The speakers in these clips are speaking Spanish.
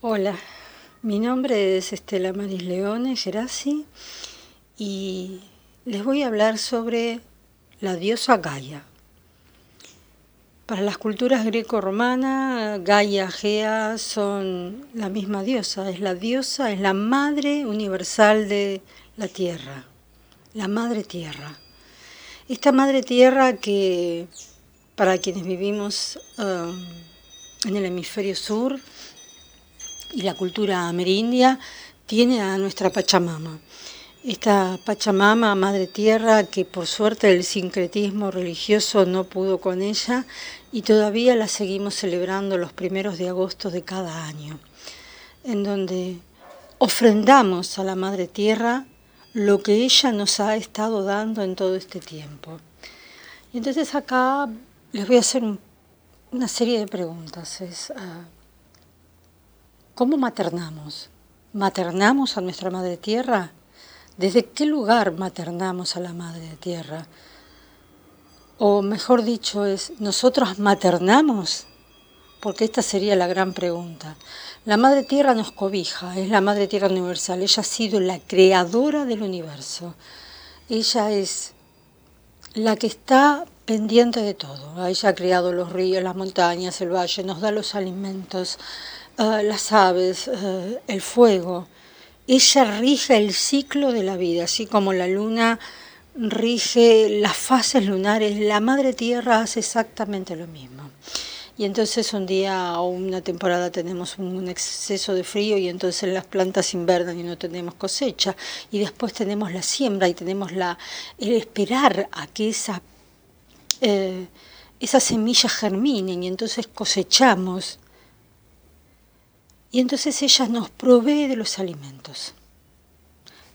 Hola, mi nombre es Estela Maris Leone Gerasi y les voy a hablar sobre la diosa Gaia. Para las culturas greco-romanas, Gaia, Gea son la misma diosa, es la diosa, es la madre universal de la tierra, la madre tierra. Esta madre tierra que para quienes vivimos um, en el hemisferio sur, y la cultura amerindia tiene a nuestra Pachamama. Esta Pachamama, Madre Tierra, que por suerte el sincretismo religioso no pudo con ella y todavía la seguimos celebrando los primeros de agosto de cada año, en donde ofrendamos a la Madre Tierra lo que ella nos ha estado dando en todo este tiempo. Y entonces acá les voy a hacer una serie de preguntas. Ah, ¿Cómo maternamos? ¿Maternamos a nuestra Madre Tierra? ¿Desde qué lugar maternamos a la Madre Tierra? O mejor dicho es, ¿nosotros maternamos? Porque esta sería la gran pregunta. La Madre Tierra nos cobija, es la Madre Tierra universal, ella ha sido la creadora del universo. Ella es la que está pendiente de todo. Ella ha creado los ríos, las montañas, el valle, nos da los alimentos, Ah, las aves, ah, el fuego. Ella rige el ciclo de la vida, así como la luna rige las fases lunares, la madre tierra hace exactamente lo mismo. Y entonces un día o una temporada tenemos un exceso de frío y entonces las plantas invernan y no tenemos cosecha. Y después tenemos la siembra y tenemos la, el esperar a que esa, eh, esas semillas germinen y entonces cosechamos y entonces ella nos provee de los alimentos,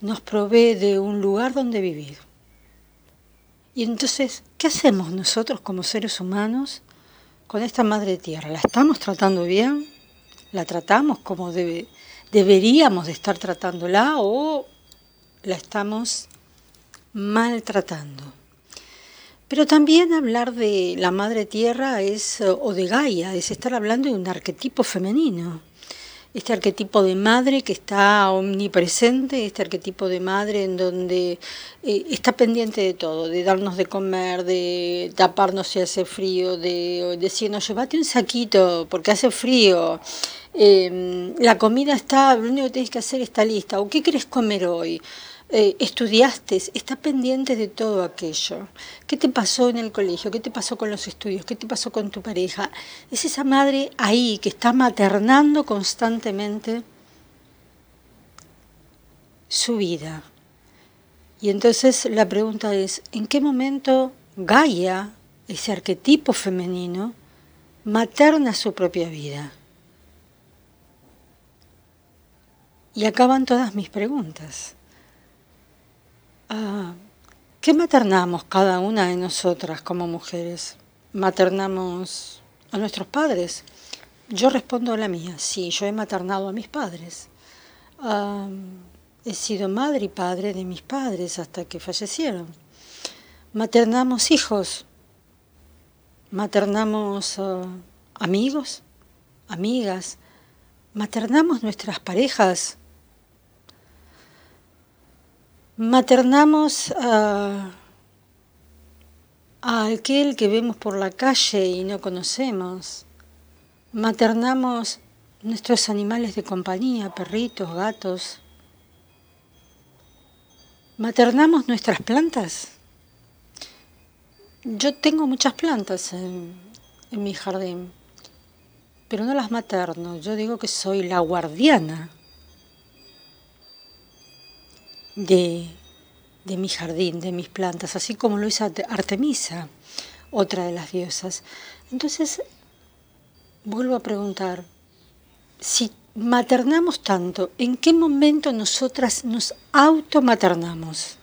nos provee de un lugar donde vivir. Y entonces, ¿qué hacemos nosotros como seres humanos con esta madre tierra? ¿La estamos tratando bien? ¿La tratamos como debe, deberíamos de estar tratándola o la estamos maltratando? Pero también hablar de la madre tierra es, o de Gaia, es estar hablando de un arquetipo femenino este arquetipo de madre que está omnipresente, este arquetipo de madre en donde eh, está pendiente de todo, de darnos de comer, de taparnos si hace frío, de decirnos, llévate un saquito porque hace frío, em, la comida está, lo único que tienes que hacer está lista, o qué quieres comer hoy. Eh, estudiaste, está pendiente de todo aquello. ¿Qué te pasó en el colegio? ¿Qué te pasó con los estudios? ¿Qué te pasó con tu pareja? Es esa madre ahí que está maternando constantemente su vida. Y entonces la pregunta es, ¿en qué momento Gaia, ese arquetipo femenino, materna su propia vida? Y acaban todas mis preguntas. Ah, ¿Qué maternamos cada una de nosotras como mujeres? ¿Maternamos a nuestros padres? Yo respondo a la mía, sí, yo he maternado a mis padres. Ah, he sido madre y padre de mis padres hasta que fallecieron. Maternamos hijos, maternamos ah, amigos, amigas, maternamos nuestras parejas, maternamos a, aquel que vemos por la calle y no conocemos, maternamos nuestros animales de compañía, perritos, gatos, maternamos nuestras plantas. Yo tengo muchas plantas en, en mi jardín, pero no las materno, yo digo que soy la guardiana de, mi jardín, de mis plantas, así como lo hizo Artemisa, otra de las diosas. Entonces, vuelvo a preguntar, si maternamos tanto, ¿en qué momento nosotras nos automaternamos?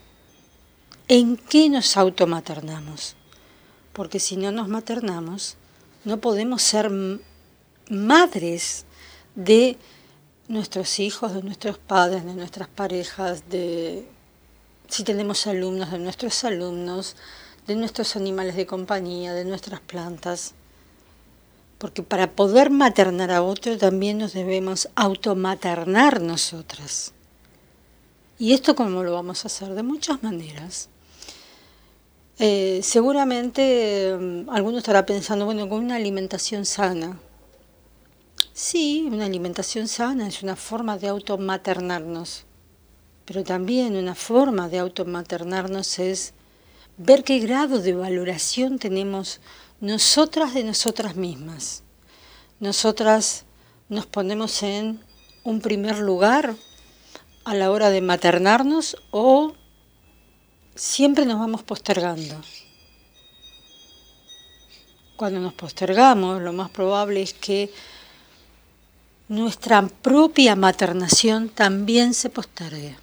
¿En qué nos automaternamos? Porque si no nos maternamos, no podemos ser madres de nuestros hijos, de nuestros padres, de nuestras parejas, de si tenemos alumnos, de nuestros alumnos, de nuestros animales de compañía, de nuestras plantas. porque para poder maternar a otro también nos debemos automaternar nosotras. ¿Y esto cómo lo vamos a hacer? De muchas maneras. Eh, seguramente mm, alguno estará pensando, bueno, con una alimentación sana. Sí, una alimentación sana es una forma de automaternarnos, pero también una forma de automaternarnos es ver qué grado de valoración tenemos nosotras de nosotras mismas. Nosotras nos ponemos en un primer lugar a la hora de maternarnos o siempre nos vamos postergando. Cuando nos postergamos, lo más probable es que nuestra propia maternación también se postergue.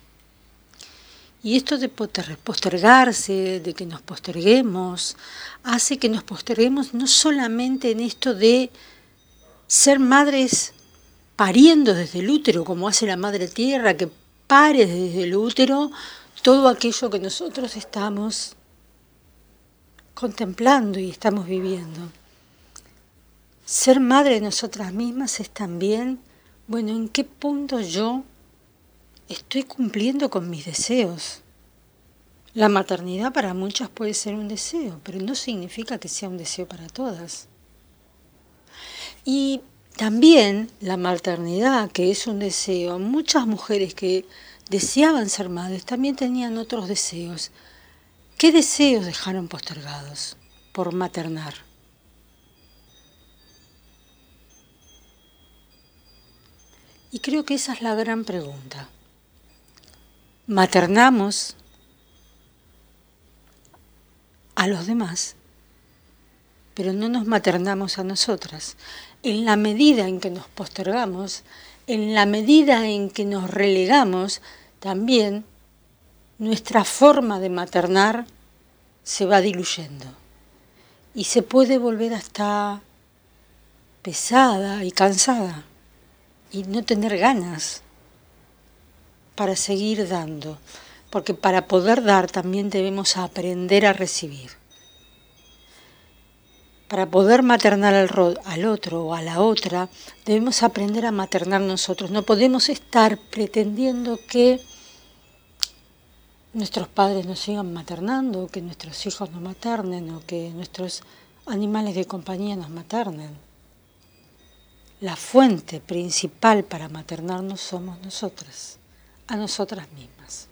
Y esto de postergarse, de que nos posterguemos, hace que nos posterguemos no solamente en esto de ser madres pariendo desde el útero, como hace la Madre Tierra, que pare desde el útero todo aquello que nosotros estamos contemplando y estamos viviendo. Ser madre de nosotras mismas es también, bueno, ¿en qué punto yo estoy cumpliendo con mis deseos? La maternidad para muchas puede ser un deseo, pero no significa que sea un deseo para todas. Y también la maternidad, que es un deseo, muchas mujeres que deseaban ser madres, también tenían otros deseos. ¿Qué deseos dejaron postergados por maternar? Y creo que esa es la gran pregunta. ¿Maternamos a los demás, pero no nos maternamos a nosotras? En la medida en que nos postergamos, en la medida en que nos relegamos, también nuestra forma de maternar se va diluyendo y se puede volver hasta pesada y cansada y no tener ganas para seguir dando, porque para poder dar también debemos aprender a recibir. Para poder maternar al, al, otro o a la otra, debemos aprender a maternar nosotros. No podemos estar pretendiendo que nuestros padres nos sigan maternando, que nuestros hijos nos maternen, o que nuestros animales de compañía nos maternen. La fuente principal para maternarnos somos nosotras, a nosotras mismas.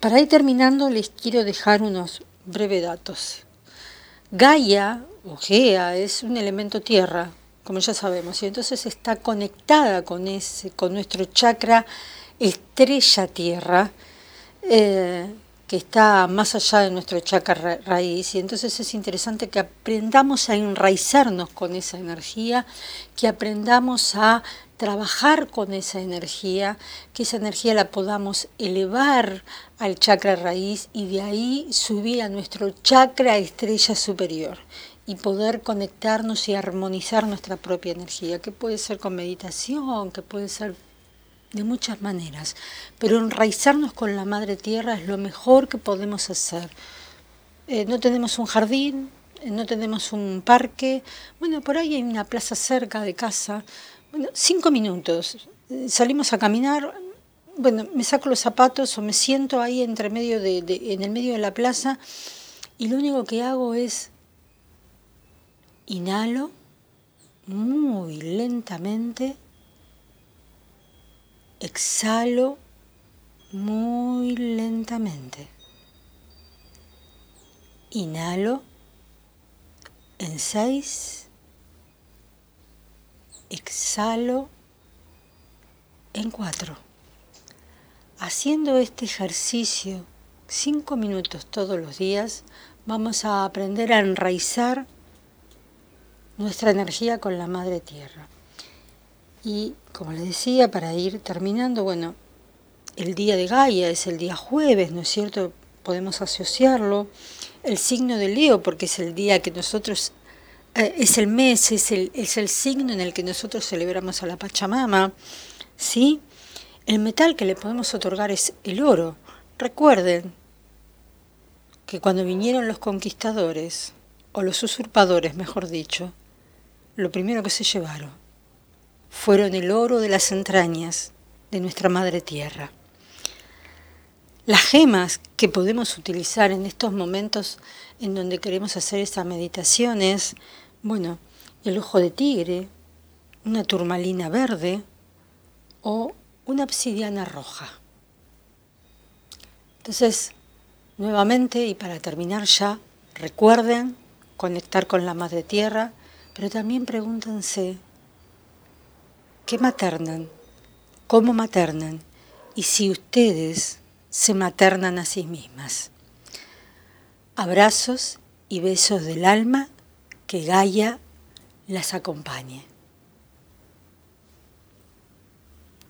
Para ir terminando, les quiero dejar unos breves datos. Gaia o Gea es un elemento tierra, como ya sabemos, y entonces está conectada con, ese, con nuestro chakra estrella tierra, eh, que está más allá de nuestro chakra raíz, y entonces es interesante que aprendamos a enraizarnos con esa energía, que aprendamos a trabajar con esa energía, que esa energía la podamos elevar al chakra raíz y de ahí subir a nuestro chakra estrella superior y poder conectarnos y armonizar nuestra propia energía, que puede ser con meditación, que puede ser de muchas maneras, pero enraizarnos con la madre tierra es lo mejor que podemos hacer. Eh, no tenemos un jardín, eh, no tenemos un parque, bueno, por ahí hay una plaza cerca de casa, bueno, cinco minutos, salimos a caminar, bueno, me saco los zapatos o me siento ahí entre medio de, en el medio de la plaza y lo único que hago es inhalo muy lentamente, exhalo muy lentamente. Inhalo en seis exhalo en cuatro. Haciendo este ejercicio cinco minutos todos los días, vamos a aprender a enraizar nuestra energía con la Madre Tierra. Y como les decía, para ir terminando, bueno, el día de Gaia es el día jueves, ¿no es cierto? Podemos asociarlo. El signo de Leo, porque es el día que nosotros eh, es el mes, es el, es el signo en el que nosotros celebramos a la Pachamama, ¿sí? El metal que le podemos otorgar es el oro. Recuerden que cuando vinieron los conquistadores o los usurpadores, mejor dicho, lo primero que se llevaron fueron el oro de las entrañas de nuestra madre tierra. Las gemas que podemos utilizar en estos momentos en donde queremos hacer estas meditaciones, bueno, el ojo de tigre, una turmalina verde o una obsidiana roja. Entonces, nuevamente y para terminar ya, recuerden conectar con la Madre Tierra, pero también pregúntense, ¿qué maternan? ¿Cómo maternan? Y si ustedes se maternan a sí mismas. Abrazos y besos del alma, que Gaia las acompañe.